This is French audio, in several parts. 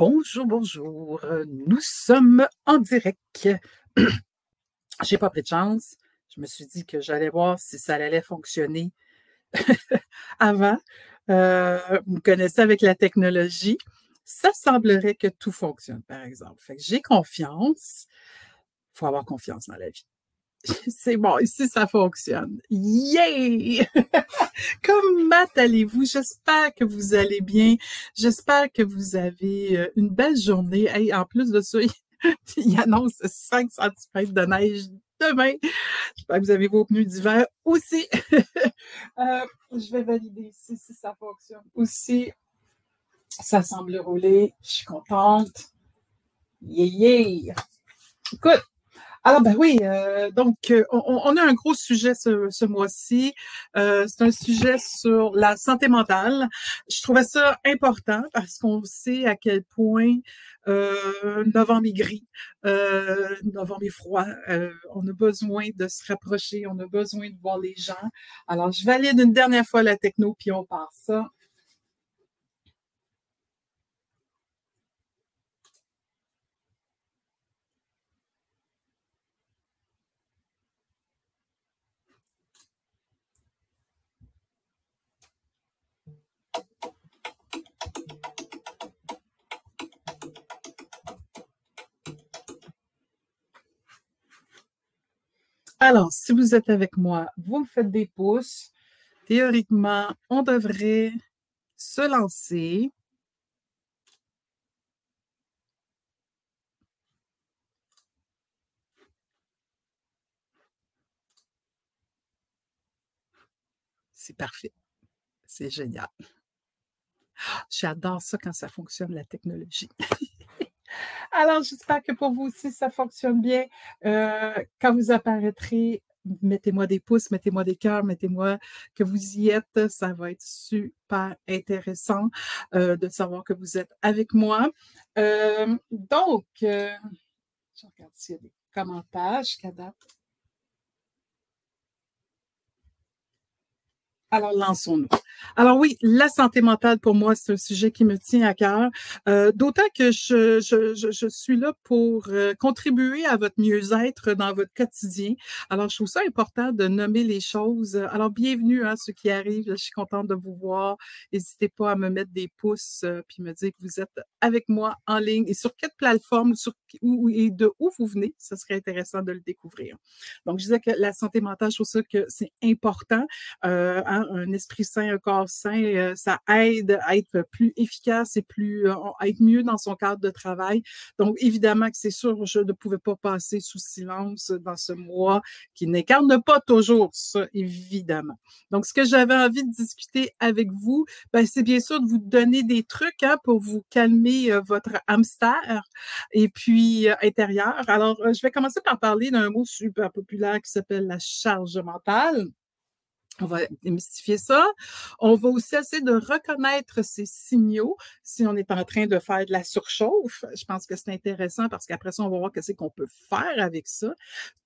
Bonjour, bonjour. Nous sommes en direct. J'ai pas pris de chance. Je me suis dit que j'allais voir si ça allait fonctionner avant. Euh, vous connaissez avec la technologie. Ça semblerait que tout fonctionne, par exemple. J'ai confiance. Il faut avoir confiance dans la vie. C'est bon, ici ça fonctionne. Yay! Comment allez-vous? J'espère que vous allez bien. J'espère que vous avez euh, une belle journée. Et en plus de ça, il annonce 5 cm de neige demain. J'espère que vous avez vos pneus d'hiver aussi. Euh, je vais valider ici si ça fonctionne aussi. Ça semble rouler. Je suis contente. Yeah! Écoute, alors, ben oui, euh, donc, euh, on, a un gros sujet ce, mois-ci. Euh, c'est un sujet sur la santé mentale. Je trouvais ça important parce qu'on sait à quel point novembre est gris, novembre est froid. on a besoin de se rapprocher, on a besoin de voir les gens. Alors, je valide une dernière fois la techno, puis on part ça. Alors, si vous êtes avec moi, vous me faites des pouces. Théoriquement, on devrait se lancer. C'est parfait. C'est génial. J'adore ça quand ça fonctionne, la technologie. Alors, j'espère que pour vous aussi, ça fonctionne bien. Euh, quand vous apparaîtrez, mettez-moi des pouces, mettez-moi des cœurs, mettez-moi que vous y êtes. Ça va être super intéressant euh, de savoir que vous êtes avec moi. Euh, donc, je regarde s'il y a des commentaires jusqu'à. Alors, lançons-nous. Alors oui, la santé mentale, pour moi, c'est un sujet qui me tient à cœur, euh, d'autant que je, je, je, suis là pour euh, contribuer à votre mieux-être dans votre quotidien. Alors, je trouve ça important de nommer les choses. Alors, bienvenue à ceux qui arrivent. Je suis contente de vous voir. N'hésitez pas à me mettre des pouces euh, puis me dire que vous êtes avec moi en ligne et sur quelle plateforme sur, où, et de où vous venez. Ce serait intéressant de le découvrir. Donc, je disais que la santé mentale, je trouve ça que c'est important. Euh, hein, un esprit sain, corps sain, euh, ça aide à être plus efficace et plus euh, à être mieux dans son cadre de travail. Donc, évidemment que c'est sûr, je ne pouvais pas passer sous silence dans ce mois qui n'incarne pas toujours ça, évidemment. Donc, ce que j'avais envie de discuter avec vous, ben, c'est bien sûr de vous donner des trucs hein, pour vous calmer euh, votre hamster et puis intérieur. Alors, je vais commencer par parler d'un mot super populaire qui s'appelle la charge mentale. On va démystifier ça. On va aussi essayer de reconnaître ces signaux si on est en train de faire de la surchauffe. Je pense que c'est intéressant parce qu'après ça, on va voir qu'est-ce qu'on peut faire avec ça.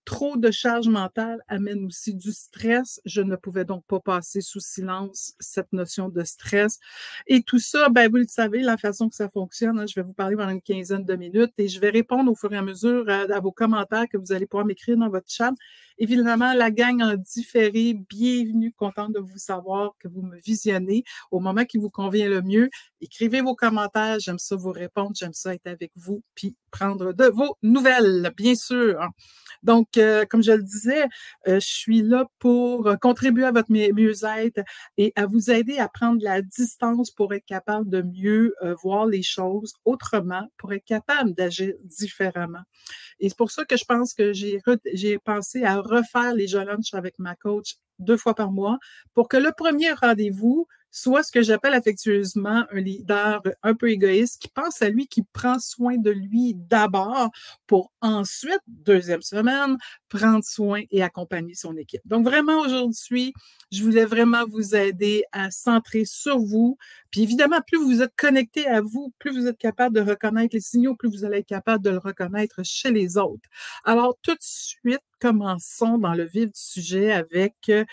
Trop de charge mentale amène aussi du stress. Je ne pouvais donc pas passer sous silence cette notion de stress. Et tout ça, ben, vous le savez, la façon que ça fonctionne, hein, je vais vous parler pendant une quinzaine de minutes et je vais répondre au fur et à mesure à, à vos commentaires que vous allez pouvoir m'écrire dans votre chat. Évidemment, la gang en différé, bienvenue, contente de vous savoir que vous me visionnez au moment qui vous convient le mieux. Écrivez vos commentaires, j'aime ça vous répondre, j'aime ça être avec vous, puis prendre de vos nouvelles, bien sûr. Donc, euh, comme je le disais, euh, je suis là pour contribuer à votre mieux-être et à vous aider à prendre la distance pour être capable de mieux euh, voir les choses autrement, pour être capable d'agir différemment. Et c'est pour ça que je pense que j'ai pensé à refaire les jeux lunch avec ma coach deux fois par mois pour que le premier rendez-vous soit ce que j'appelle affectueusement un leader un peu égoïste qui pense à lui, qui prend soin de lui d'abord pour ensuite, deuxième semaine, prendre soin et accompagner son équipe. Donc vraiment aujourd'hui, je voulais vraiment vous aider à centrer sur vous. Puis évidemment, plus vous êtes connecté à vous, plus vous êtes capable de reconnaître les signaux, plus vous allez être capable de le reconnaître chez les autres. Alors tout de suite, commençons dans le vif du sujet avec, euh,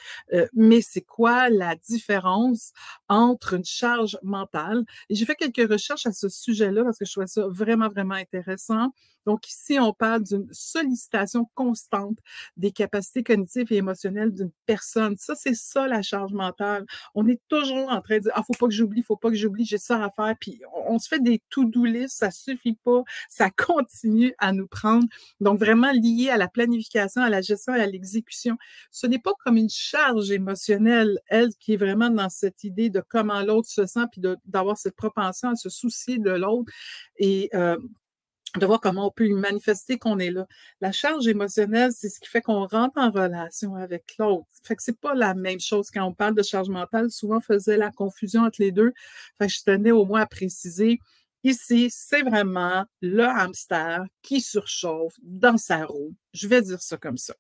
mais c'est quoi la différence entre une charge mentale? J'ai fait quelques recherches à ce sujet-là parce que je trouvais ça vraiment, vraiment intéressant. Donc ici, on parle d'une sollicitation constante des capacités cognitives et émotionnelles d'une personne. Ça, c'est ça la charge mentale. On est toujours en train de dire, ah, faut pas que j'oublie, faut pas que j'oublie, j'ai ça à faire. Puis on, se fait des to-do list, ça suffit pas, ça continue à nous prendre. Donc vraiment lié à la planification, à la gestion et à l'exécution. Ce n'est pas comme une charge émotionnelle, elle, qui est vraiment dans cette idée de comment l'autre se sent, puis d'avoir cette propension à se soucier de l'autre. Et euh, de voir comment on peut lui manifester qu'on est là. La charge émotionnelle, c'est ce qui fait qu'on rentre en relation avec l'autre. Fait que c'est pas la même chose quand on parle de charge mentale. Souvent, on faisait la confusion entre les deux. Fait que je tenais au moins à préciser. Ici, c'est vraiment le hamster qui surchauffe dans sa roue. Je vais dire ça comme ça.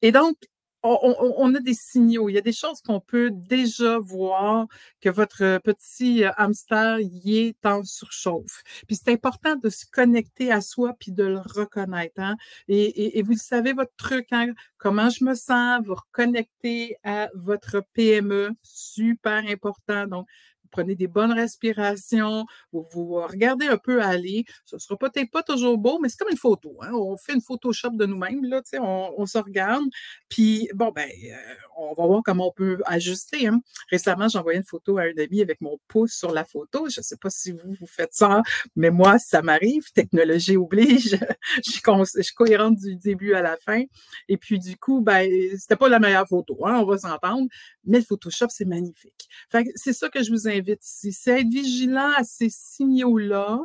Et donc, on, a des signaux, il y a des choses qu'on peut déjà voir que votre petit euh, hamster y est en surchauffe. Puis c'est important de se connecter à soi puis de le reconnaître. Hein. Et, vous savez votre truc, hein? comment je me sens, vous reconnecter à votre PME, super important. Donc, prenez des bonnes respirations, vous, vous regardez un peu aller. Ce sera peut-être pas toujours beau, mais c'est comme une photo. Hein. On fait une Photoshop de nous-mêmes, là, on, on se regarde. Puis, bon, ben, euh, on va voir comment on peut ajuster. Hein. Récemment, j'ai envoyé une photo à un ami avec mon pouce sur la photo. Je ne sais pas si vous, vous faites ça, mais moi, ça m'arrive. Technologie oblige. je, suis je suis cohérente du début à la fin. Et puis, du coup, ben, c'était pas la meilleure photo, hein, on va s'entendre. Mais Photoshop, c'est magnifique. c'est ça que je vous invite ici. C'est être vigilant à ces signaux-là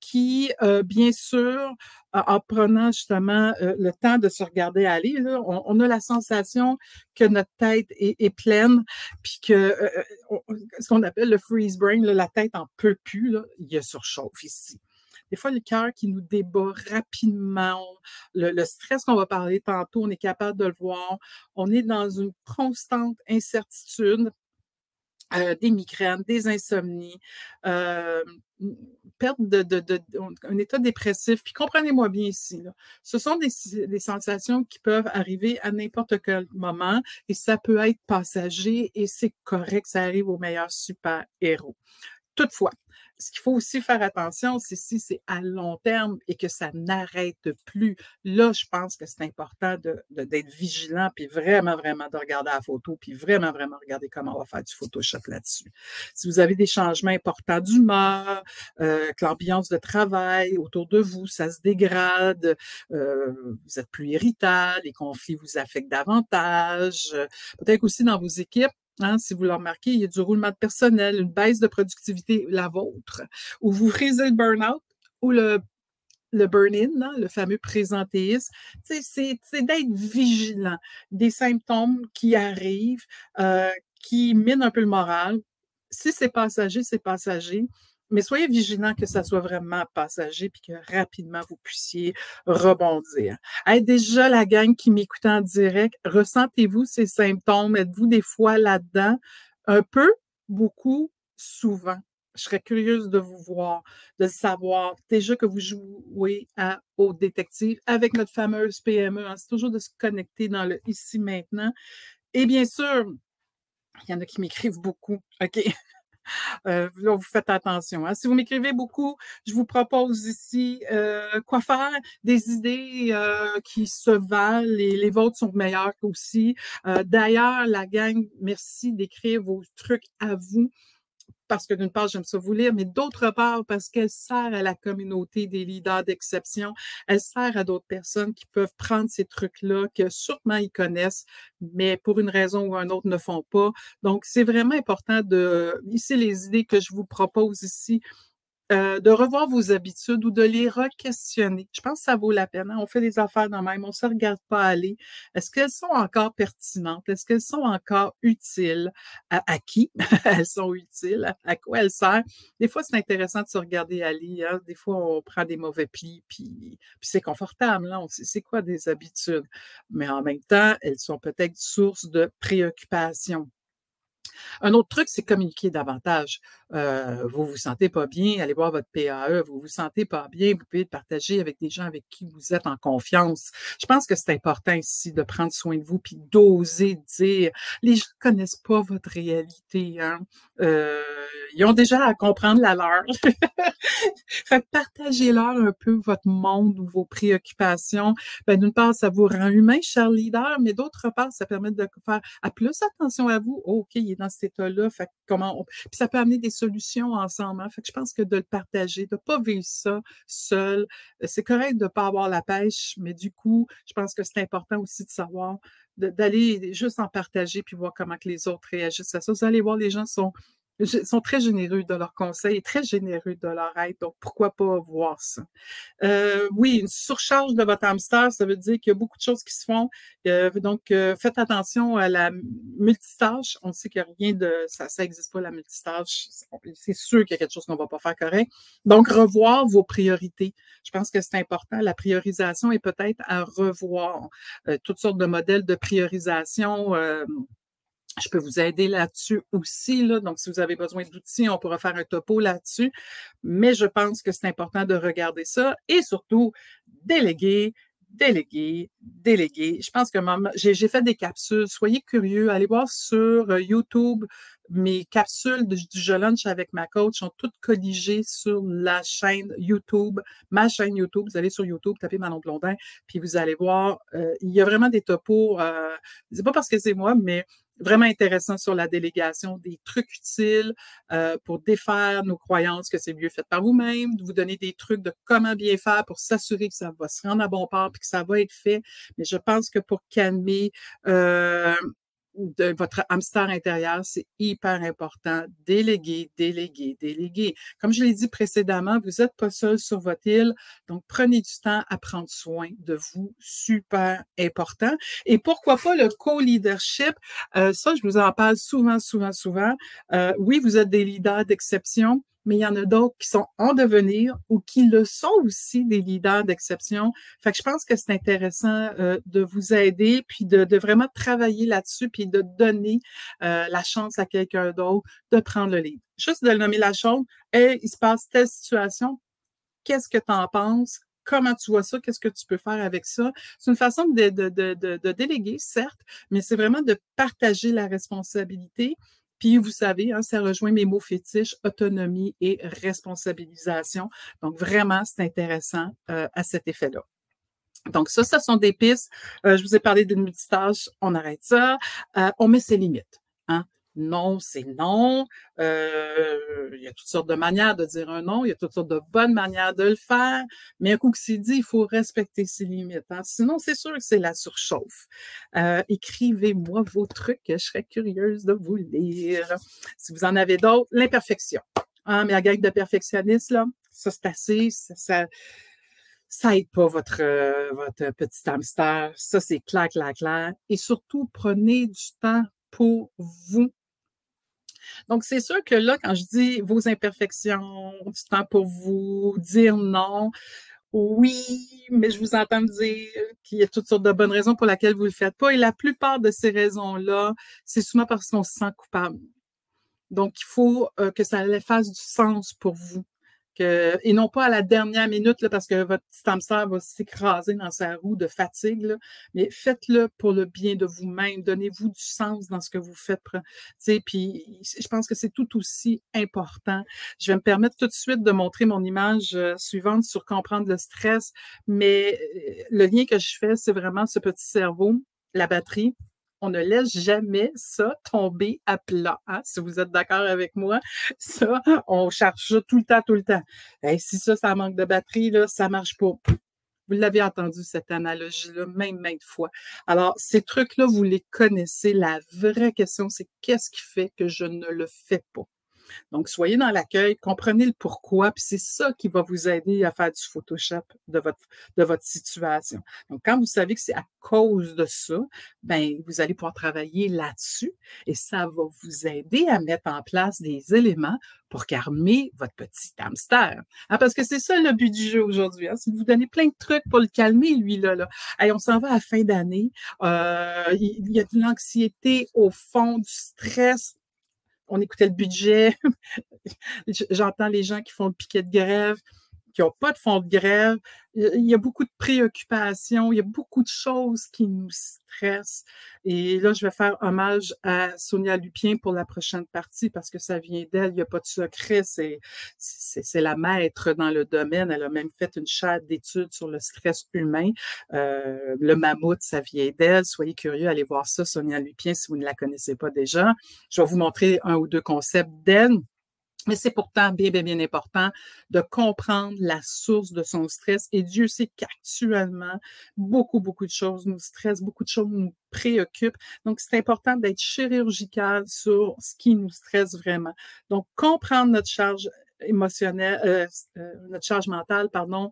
qui, euh, bien sûr, en prenant justement euh, le temps de se regarder aller, là, on, a la sensation que notre tête est, pleine, puis que euh, ce qu'on appelle le freeze brain, la tête en peut plus, là, il y a surchauffe ici. Des fois, le cœur qui nous débat rapidement, le, le stress qu'on va parler tantôt, on est capable de le voir. On est dans une constante incertitude euh, des migraines, des insomnies, euh, perte de, de, de, un état dépressif. Puis comprenez-moi bien ici, là, ce sont des, des, sensations qui peuvent arriver à n'importe quel moment et ça peut être passager et c'est correct, ça arrive aux meilleurs super-héros. Toutefois, ce qu'il faut aussi faire attention, c'est si c'est à long terme et que ça n'arrête plus. Là, je pense que c'est important d'être de, vigilant, puis vraiment, vraiment de regarder la photo, puis vraiment, vraiment regarder comment on va faire du Photoshop là-dessus. Si vous avez des changements importants d'humeur, euh, que l'ambiance de travail autour de vous, ça se dégrade, euh, vous êtes plus irritable, les conflits vous affectent davantage, peut-être aussi dans vos équipes, Hein, si vous le remarquez, il y a du roulement de personnel, une baisse de productivité, la vôtre, ou vous frisez le burn-out ou le, le burn-in, le fameux présentéisme. C'est d'être vigilant des symptômes qui arrivent, euh, qui minent un peu le moral. Si c'est passager, c'est passager mais soyez vigilants que ça soit vraiment passager puis que rapidement vous puissiez rebondir. Hey, déjà, la gang qui m'écoute en direct, ressentez-vous ces symptômes? Êtes-vous des fois là-dedans? Un peu, beaucoup, souvent. Je serais curieuse de vous voir, de savoir déjà que vous jouez à, au détective avec notre fameuse PME. Hein. C'est toujours de se connecter dans le ici maintenant. Et bien sûr, il y en a qui m'écrivent beaucoup. OK? Euh, vous faites attention. Hein. Si vous m'écrivez beaucoup, je vous propose ici euh, quoi faire, des idées euh, qui se valent les vôtres sont meilleures aussi. D'ailleurs, la gang, merci d'écrire vos trucs à vous parce que d'une part, j'aime ça vous lire, mais d'autre part, parce qu'elle sert à la communauté des leaders d'exception. Elle sert à d'autres personnes qui peuvent prendre ces trucs-là, que sûrement ils connaissent, mais pour une raison ou une autre ne font pas. Donc, c'est vraiment important de, ici, les idées que je vous propose ici, euh, de revoir vos habitudes ou de les re-questionner. Je pense que ça vaut la peine. Hein. On fait des affaires dans même, on se regarde pas aller. Est-ce qu'elles sont encore pertinentes? Est-ce qu'elles sont encore utiles? À, qui elles sont utiles? À, quoi elles servent? Des fois, c'est intéressant de se regarder aller. Hein. Des fois, on prend des mauvais plis, puis, puis c'est confortable. On sait c'est quoi des habitudes. Mais en même temps, elles sont peut-être source de préoccupation. Un autre truc, c'est communiquer davantage. Euh, vous vous sentez pas bien, allez voir votre PAE. Vous vous sentez pas bien, vous pouvez partager avec des gens avec qui vous êtes en confiance. Je pense que c'est important ici de prendre soin de vous puis d'oser dire. Les gens connaissent pas votre réalité. Hein? Euh, ils ont déjà à comprendre la leur. fait partagez-leur un peu votre monde ou vos préoccupations. Ben, d'une part, ça vous rend humain, cher leader, mais d'autre part, ça permet de faire à plus attention à vous. OK, cet état-là. Comment Puis ça peut amener des solutions ensemble. Hein. Je pense que de le partager, de pas vivre ça seul. C'est correct de pas avoir la pêche, mais du coup, je pense que c'est important aussi de savoir d'aller juste en partager puis voir comment les autres réagissent à ça. Vous allez voir, les gens sont sont très généreux de leurs conseils et très généreux de leur aide. Donc, pourquoi pas voir ça? Euh, oui, une surcharge de votre hamster, ça veut dire qu'il y a beaucoup de choses qui se font. Euh, donc, euh, faites attention à la multitâche. On sait qu'il a rien de... Ça ça n'existe pas, la multitâche. C'est sûr qu'il y a quelque chose qu'on ne va pas faire correct. Donc, revoir vos priorités. Je pense que c'est important. La priorisation est peut-être à revoir. toutes sortes de modèles de priorisation je peux vous aider là-dessus aussi. Là. Donc, si vous avez besoin d'outils, on pourra faire un topo là-dessus. Mais je pense que c'est important de regarder ça et surtout déléguer, déléguer, déléguer. Je pense que j'ai fait des capsules. Soyez curieux. Allez voir sur euh, YouTube. Mes capsules du Je Lunch avec ma coach sont toutes colligées sur la chaîne YouTube, ma chaîne YouTube. Vous allez sur YouTube, tapez Manon Blondin, puis vous allez voir, euh, il y a vraiment des topos. Euh, c'est pas parce que c'est moi, mais vraiment intéressant sur la délégation, des trucs utiles euh, pour défaire nos croyances que c'est mieux fait par vous-même, de vous donner des trucs de comment bien faire pour s'assurer que ça va se rendre à bon port et que ça va être fait. Mais je pense que pour calmer euh, de votre hamster intérieur, c'est hyper important. Déléguer, déléguer, déléguer. Comme je l'ai dit précédemment, vous n'êtes pas seul sur votre île, donc prenez du temps à prendre soin de vous. Super important. Et pourquoi pas le co-leadership? Euh, ça, je vous en parle souvent, souvent, souvent. Euh, oui, vous êtes des leaders d'exception, mais il y en a d'autres qui sont en devenir ou qui le sont aussi des leaders d'exception. Fait que je pense que c'est intéressant euh, de vous aider, puis de, vraiment travailler là-dessus, puis de donner euh, la chance à quelqu'un d'autre de prendre le lead. Juste de nommer la chose, hey, il se passe telle situation, qu'est-ce que tu en penses? comment tu vois ça, qu'est-ce que tu peux faire avec ça. C'est une façon de, de, de, de, déléguer, certes, mais c'est vraiment de partager la responsabilité, puis, vous savez, hein, ça rejoint mes mots fétiches, autonomie et responsabilisation. Donc, vraiment, c'est intéressant euh, à cet effet-là. Donc, ça, ce sont des pistes. Euh, je vous ai parlé d'une multitâche, on arrête ça. Euh, on met ses limites. Hein? Non, c'est non. Euh, il y a toutes sortes de manières de dire un non, il y a toutes sortes de bonnes manières de le faire, mais un coup que c'est dit, il faut respecter ses limites. Hein. Sinon, c'est sûr que c'est la surchauffe. Euh, écrivez-moi vos trucs, je serais curieuse de vous lire. Si vous en avez d'autres, l'imperfection. Hein, mais la gang de perfectionnistes, là, ça c'est assez, ça, ça aide pas votre, votre petit hamster. Ça, c'est clair, clair, clair. Et surtout, prenez du temps pour vous. Donc, c'est sûr que là, quand je dis vos imperfections, du temps pour vous, dire non, oui, mais je vous entends dire qu'il y a toutes sortes de bonnes raisons pour lesquelles vous ne le faites pas. Et la plupart de ces raisons-là, c'est souvent parce qu'on se sent coupable. Donc, il faut euh, que ça fasse du sens pour vous et non pas à la dernière minute là, parce que votre petit hamster va s'écraser dans sa roue de fatigue, mais faites-le pour le bien de vous-même. Donnez-vous du sens dans ce que vous faites. Puis je pense que c'est tout aussi important. Je vais me permettre tout de suite de montrer mon image euh, suivante sur comprendre le stress, mais euh, le lien que je fais, c'est vraiment ce petit cerveau, la batterie on ne laisse jamais ça tomber à plat. Hein, si vous êtes d'accord avec moi, ça, on charge ça tout le temps, tout le temps. Et si ça, ça manque de batterie, là, ça marche pas. Vous l'avez entendu, cette analogie-là, même maintes fois. Alors, ces trucs-là, vous les connaissez. La vraie question, c'est qu'est-ce qui fait que je ne le fais pas? Donc, soyez dans l'accueil, comprenez le pourquoi, puis c'est ça qui va vous aider à faire du Photoshop de votre, de votre situation. Donc, quand vous savez que c'est à cause de ça, ben, vous allez pouvoir travailler là-dessus et ça va vous aider à mettre en place des éléments pour calmer votre petit hamster. Hein, parce que c'est ça le but du jeu aujourd'hui. Hein, c'est vous donner plein de trucs pour le calmer, lui, là. là. on s'en va à la fin d'année. Euh, il y a de l'anxiété au fond, du stress on écoutait le budget. J'entends les gens qui font le piquet de grève qui n'ont pas de fonds de grève. Il y a beaucoup de préoccupations, il y a beaucoup de choses qui nous stressent. Et là, je vais faire hommage à Sonia Lupien pour la prochaine partie parce que ça vient d'elle, il n'y a pas de secret. C'est, c'est, la maître dans le domaine. Elle a même fait une chaire d'études sur le stress humain. Euh, le mammouth, ça vient d'elle. Soyez curieux, allez voir ça, Sonia Lupien, si vous ne la connaissez pas déjà. Je vais vous montrer un ou deux concepts d'elle. Mais c'est pourtant bien, bien, bien important de comprendre la source de son stress. Et Dieu sait qu'actuellement, beaucoup, beaucoup de choses nous stressent, beaucoup de choses nous préoccupent. Donc, c'est important d'être chirurgical sur ce qui nous stresse vraiment. Donc, comprendre notre charge émotionnelle, euh, euh, notre charge mentale, pardon,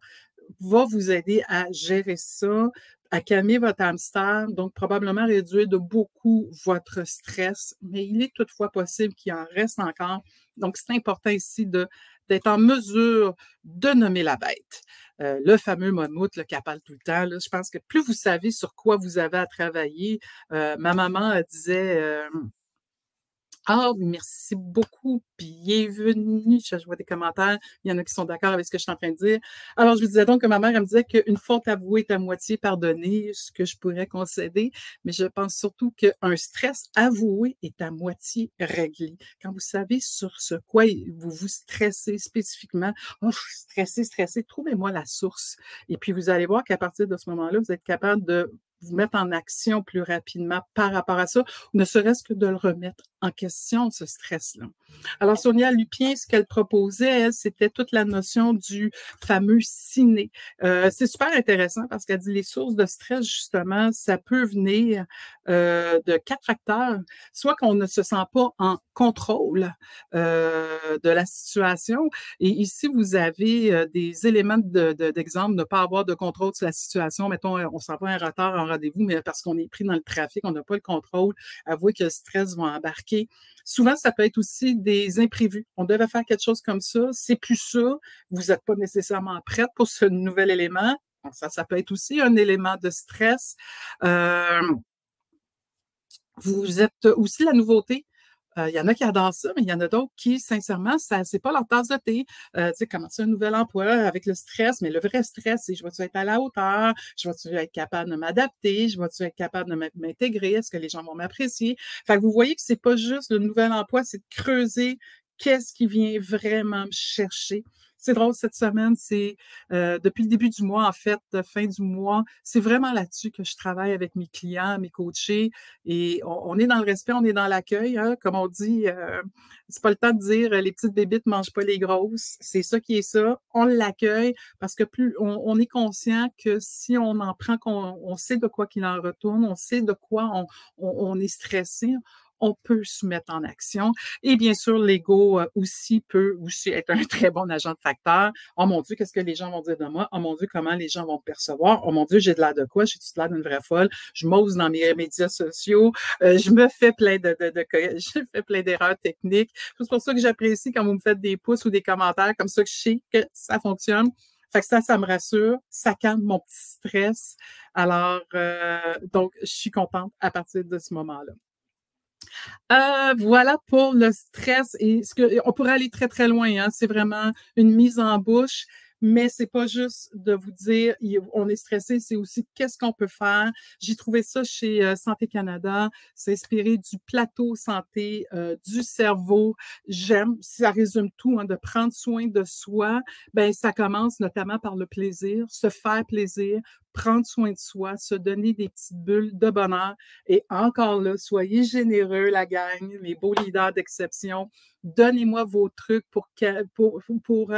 va vous aider à gérer ça, à calmer votre hamster, donc probablement réduire de beaucoup votre stress, mais il est toutefois possible qu'il en reste encore. Donc, c'est important ici de, d'être en mesure de nommer la bête. Euh, le fameux mammouth le qui parle tout le temps. Je pense que plus vous savez sur quoi vous avez à travailler, euh, ma maman disait, euh, ah, merci beaucoup, bienvenue. Je, vois des commentaires. Il y en a qui sont d'accord avec ce que je suis en train de dire. Alors, je vous disais donc que ma mère, elle me disait qu'une faute avouée est à moitié pardonnée, ce que je pourrais concéder, mais je pense surtout qu'un stress avoué est à moitié réglé. Quand vous savez sur ce quoi vous vous stressez spécifiquement, oh, je suis stressé, stressé, trouvez-moi la source. Et puis, vous allez voir qu'à partir de ce moment-là, vous êtes capable de vous mettre en action plus rapidement par rapport à ça, ne serait-ce que de le remettre en question, ce stress-là. Alors, Sonia Lupien, ce qu'elle proposait, elle, c'était toute la notion du fameux ciné. Euh, c'est super intéressant parce qu'elle dit les sources de stress, justement, ça peut venir euh, de quatre facteurs. Soit qu'on ne se sent pas en contrôle euh, de la situation. Et ici, vous avez des éléments d'exemple, de, ne pas avoir de contrôle sur la situation. Mettons, on s'en va un retard en rendez-vous, mais parce qu'on est pris dans le trafic, on n'a pas le contrôle. Avouez que le stress va embarquer. Souvent, ça peut être aussi des imprévus. On devait faire quelque chose comme ça, c'est plus ça. Vous n'êtes pas nécessairement prête pour ce nouvel élément. Ça, ça peut être aussi un élément de stress. Euh, vous êtes aussi la nouveauté. Euh, il y en a qui adorent ça, mais il y en a d'autres qui, sincèrement, ça c'est pas leur tasse de thé. Euh, tu sais, commencer un nouvel emploi avec le stress, mais le vrai stress, c'est je vais-tu être à la hauteur, je vais-tu être capable de m'adapter, je vais-tu être capable de m'intégrer, est-ce que les gens vont m'apprécier? Fait que vous voyez que c'est pas juste le nouvel emploi, c'est de creuser qu'est-ce qui vient vraiment me chercher. C'est drôle, cette semaine, c'est euh, depuis le début du mois, en fait, fin du mois, c'est vraiment là-dessus que je travaille avec mes clients, mes coachés. Et on, est dans le respect, on est dans l'accueil. Hein, comme on dit, euh, c'est pas le temps de dire les petites bébites mangent pas les grosses. C'est ça qui est ça. On l'accueille parce que plus on, est conscient que si on en prend, qu'on on sait de quoi qu'il en retourne, on sait de quoi on, on est stressé, on peut se mettre en action. Et bien sûr, l'ego euh, aussi peut aussi être un très bon agent de facteur. Oh mon Dieu, qu'est-ce que les gens vont dire de moi? Oh mon Dieu, comment les gens vont me percevoir? Oh mon Dieu, j'ai de l'air de quoi? J'ai de l'air d'une vraie folle. Je m'ose dans mes médias sociaux. Euh, je me fais plein de, de, de, je fais plein d'erreurs techniques. C'est pour ça que j'apprécie quand vous me faites des pouces ou des commentaires comme ça que je sais que ça fonctionne. Fait que ça, ça me rassure, ça calme mon petit stress. Alors, euh, donc, je suis contente à partir de ce moment-là. Euh, voilà pour le stress. Et ce que, on pourrait aller très, très loin. Hein. C'est vraiment une mise en bouche mais c'est pas juste de vous dire on est stressé, c'est aussi qu'est-ce qu'on peut faire. J'ai trouvé ça chez euh, Santé Canada, c'est inspiré du plateau santé euh, du cerveau. J'aime, ça résume tout, hein, de prendre soin de soi. Ben ça commence notamment par le plaisir, se faire plaisir, prendre soin de soi, se donner des petites bulles de bonheur. Et encore là, soyez généreux, la gang, mes beaux leaders d'exception. Donnez-moi vos trucs pour, pour, pour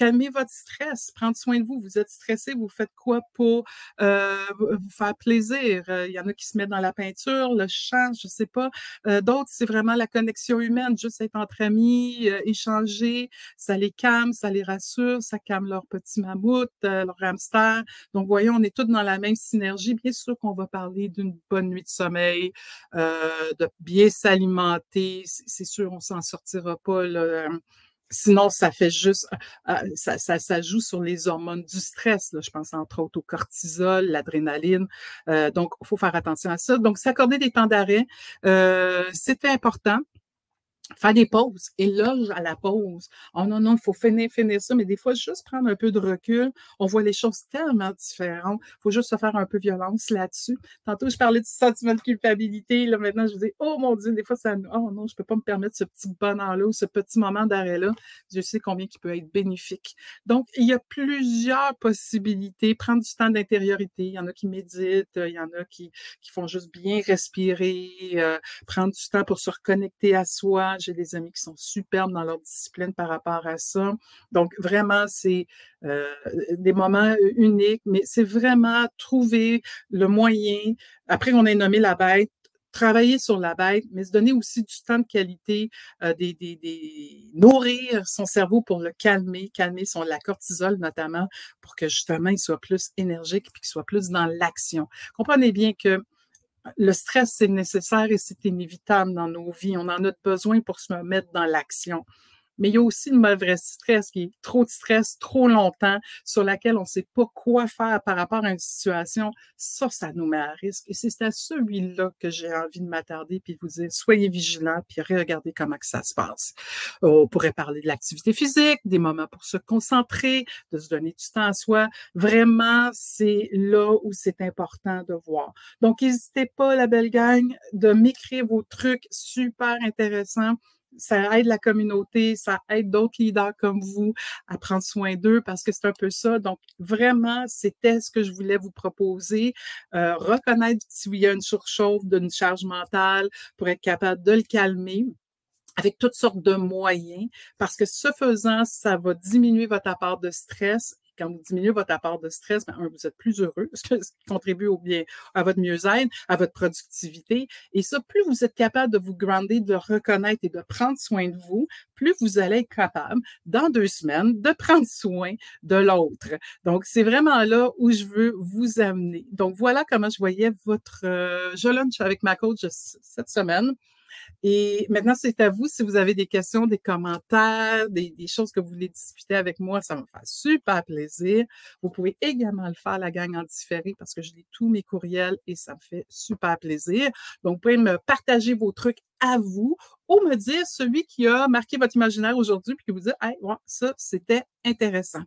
euh, calmer votre stress, prendre soin de vous. Vous êtes stressé, vous faites quoi pour euh, vous faire plaisir? Euh, il y en a qui se mettent dans la peinture, le chant, je sais pas. Euh, d'autres, c'est vraiment la connexion humaine, juste être entre amis, échanger, ça les calme, ça les rassure, ça calme leur petit mammouth, leur hamster. Donc, voyons, on est tous dans la même synergie. Bien sûr qu'on va parler d'une bonne nuit de sommeil, de bien s'alimenter. C'est sûr, on s'en sortira pas. Là, Sinon, ça fait juste, euh, euh, ça, ça, joue sur les hormones du stress. Là. Je pense entre autres au cortisol, l'adrénaline. Euh, donc, faut faire attention à ça. Donc, s'accorder des temps d'arrêt, c'était important. Faire des pauses, éloge à la pause. Oh non, non, il faut finir, finir ça, mais des fois, juste prendre un peu de recul, on voit les choses tellement différentes. Il faut juste se faire un peu violence là-dessus. Tantôt, je parlais du sentiment de culpabilité. Là, maintenant, je dis, oh mon Dieu, des fois, ça, oh non, je peux pas me permettre ce petit bonheur-là ou ce petit moment d'arrêt-là. Je sais combien qui peut être bénéfique. Donc, il y a plusieurs possibilités. Prendre du temps d'intériorité. Il y en a qui méditent, il y en a qui, qui font juste bien respirer, euh, prendre du temps pour se reconnecter à soi j'ai des amis qui sont superbes dans leur discipline par rapport à ça. Donc, vraiment, c'est euh, des moments uniques, mais c'est vraiment trouver le moyen, après qu'on ait nommé la bête, travailler sur la bête, mais se donner aussi du temps de qualité, euh, des, nourrir son cerveau pour le calmer, calmer son la cortisol notamment, pour que justement il soit plus énergique et qu'il soit plus dans l'action. Comprenez bien que le stress, c'est nécessaire et c'est inévitable dans nos vies. On en a besoin pour se mettre dans l'action mais il y a aussi le mauvais stress qui est trop de stress trop longtemps sur laquelle on ne sait pas quoi faire par rapport à une situation. Ça, ça nous met à risque. Et c'est à celui-là que j'ai envie de m'attarder puis vous dire, soyez vigilants puis regardez comment que ça se passe. On pourrait parler de l'activité physique, des moments pour se concentrer, de se donner du temps à soi. Vraiment, c'est là où c'est important de voir. Donc, n'hésitez pas, la belle gang, de m'écrire vos trucs super intéressants ça aide la communauté, ça aide d'autres leaders comme vous à prendre soin d'eux parce que c'est un peu ça. Donc, vraiment, c'était ce que je voulais vous proposer. Euh, reconnaître s'il y a une surchauffe d'une charge mentale pour être capable de le calmer avec toutes sortes de moyens, parce que ce faisant, ça va diminuer votre apport de stress quand vous diminuez votre apport de stress, ben, vous êtes plus heureux, ce qui contribue au bien, à votre mieux-être, à votre productivité. Et ça, plus vous êtes capable de vous grounder, de reconnaître et de prendre soin de vous, plus vous allez être capable, dans deux semaines, de prendre soin de l'autre. Donc, c'est vraiment là où je veux vous amener. Donc, voilà comment je voyais votre euh, je lunch avec ma coach cette semaine. Et maintenant, c'est à vous. Si vous avez des questions, des commentaires, des, choses que vous voulez discuter avec moi, ça me fait super plaisir. Vous pouvez également le faire, la gang en différé, parce que je lis tous mes courriels et ça me fait super plaisir. Donc, vous pouvez me partager vos trucs à vous ou me dire celui qui a marqué votre imaginaire aujourd'hui puis qui vous dit, hey, ça, c'était intéressant.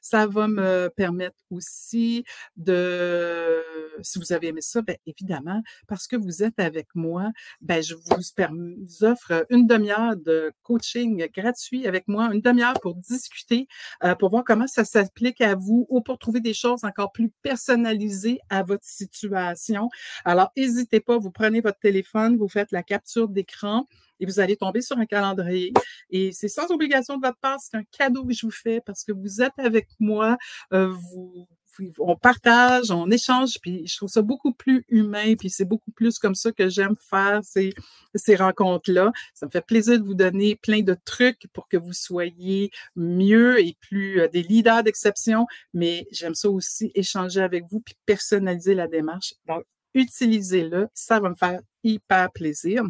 Ça va me permettre aussi de, si vous avez aimé ça, bien évidemment, parce que vous êtes avec moi, ben, je vous, offre une demi-heure de coaching gratuit avec moi, une demi-heure pour discuter, euh, pour voir comment ça s'applique à vous ou pour trouver des choses encore plus personnalisées à votre situation. Alors, n'hésitez pas, vous prenez votre téléphone, vous faites la capture d'écran et vous allez tomber sur un calendrier. Et c'est sans obligation de votre part, c'est un cadeau que je vous fais parce que vous êtes avec moi, euh, vous on partage, on échange, puis je trouve ça beaucoup plus humain, puis c'est beaucoup plus comme ça que j'aime faire ces, ces rencontres-là. Ça me fait plaisir de vous donner plein de trucs pour que vous soyez mieux et plus euh, des leaders d'exception, mais j'aime ça aussi échanger avec vous puis personnaliser la démarche. Donc, utilisez-le, ça va me faire hyper plaisir.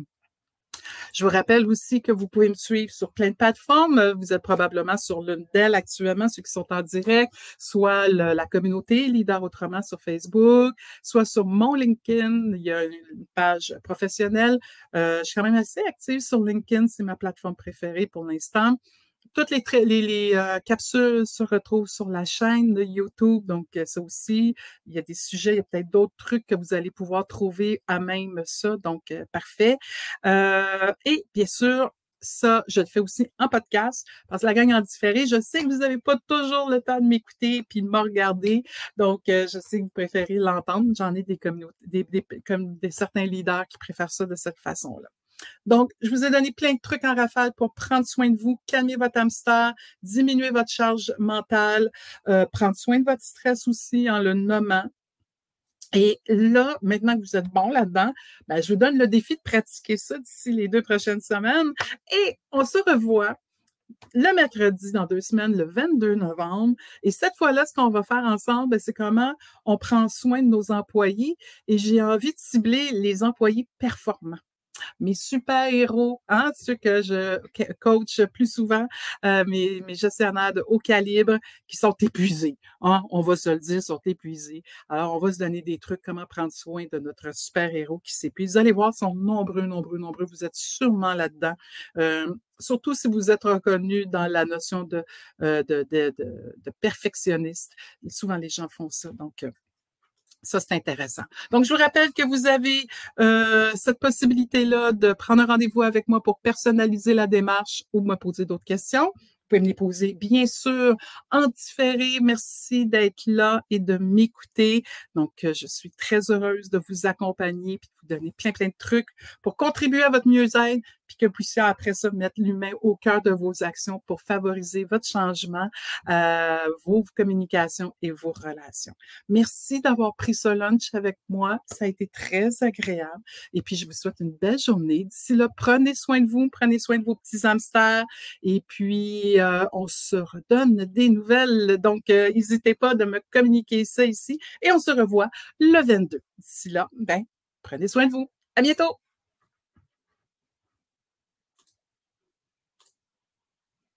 Je vous rappelle aussi que vous pouvez me suivre sur plein de plateformes. Vous êtes probablement sur l'une d'elles actuellement, ceux qui sont en direct, soit la communauté Leader Autrement sur Facebook, soit sur mon LinkedIn. Il y a une page professionnelle. Euh, je suis quand même assez active sur LinkedIn. C'est ma plateforme préférée pour l'instant. Toutes les, les, euh, capsules se retrouvent sur la chaîne de YouTube. Donc, euh, ça aussi, il y a des sujets, il y a peut-être d'autres trucs que vous allez pouvoir trouver à même ça. Donc, euh, parfait. et bien sûr, ça, je le fais aussi en podcast parce que la gang en différé, je sais que vous n'avez pas toujours le temps de m'écouter puis de me regarder. Donc, je sais que vous préférez l'entendre. J'en ai des communautés, des, comme des certains leaders qui préfèrent ça de cette façon-là. Donc, je vous ai donné plein de trucs en rafale pour prendre soin de vous, calmer votre hamster, diminuer votre charge mentale, euh, prendre soin de votre stress aussi en le nommant. Et là, maintenant que vous êtes bon là-dedans, ben, je vous donne le défi de pratiquer ça d'ici les deux prochaines semaines. Et on se revoit le mercredi dans deux semaines, le 22 novembre. Et cette fois-là, ce qu'on va faire ensemble, ben, c'est comment on prend soin de nos employés. Et j'ai envie de cibler les employés performants. Mes super-héros, hein, ceux que je coach plus souvent, euh, mes, mes gestionnaires de haut calibre qui sont épuisés. Hein, on va se le dire, sont épuisés. Alors, on va se donner des trucs, comment prendre soin de notre super-héros qui s'épuise. Vous allez voir, ils sont nombreux, nombreux, nombreux. Vous êtes sûrement là-dedans. Euh, surtout si vous êtes reconnu dans la notion de, euh, de, de, de, perfectionniste. souvent, les gens font ça. Donc, euh, ça, c'est intéressant. Donc, je vous rappelle que vous avez euh, cette possibilité-là de prendre un rendez-vous avec moi pour personnaliser la démarche ou me poser d'autres questions. Vous pouvez me les poser, bien sûr, en différé. Merci d'être là et de m'écouter. Donc, euh, je suis très heureuse de vous accompagner donner plein, plein de trucs pour contribuer à votre mieux-être puis que vous puissiez après ça mettre l'humain au cœur de vos actions pour favoriser votre changement, euh, vos communications et vos relations. Merci d'avoir pris ce lunch avec moi. Ça a été très agréable. Et puis, je vous souhaite une belle journée. D'ici là, prenez soin de vous, prenez soin de vos petits hamsters. Et puis, euh, on se redonne des nouvelles. Donc, euh, n'hésitez pas de me communiquer ça ici. Et on se revoit le 22. D'ici là, ben, prenez soin de vous. À bientôt!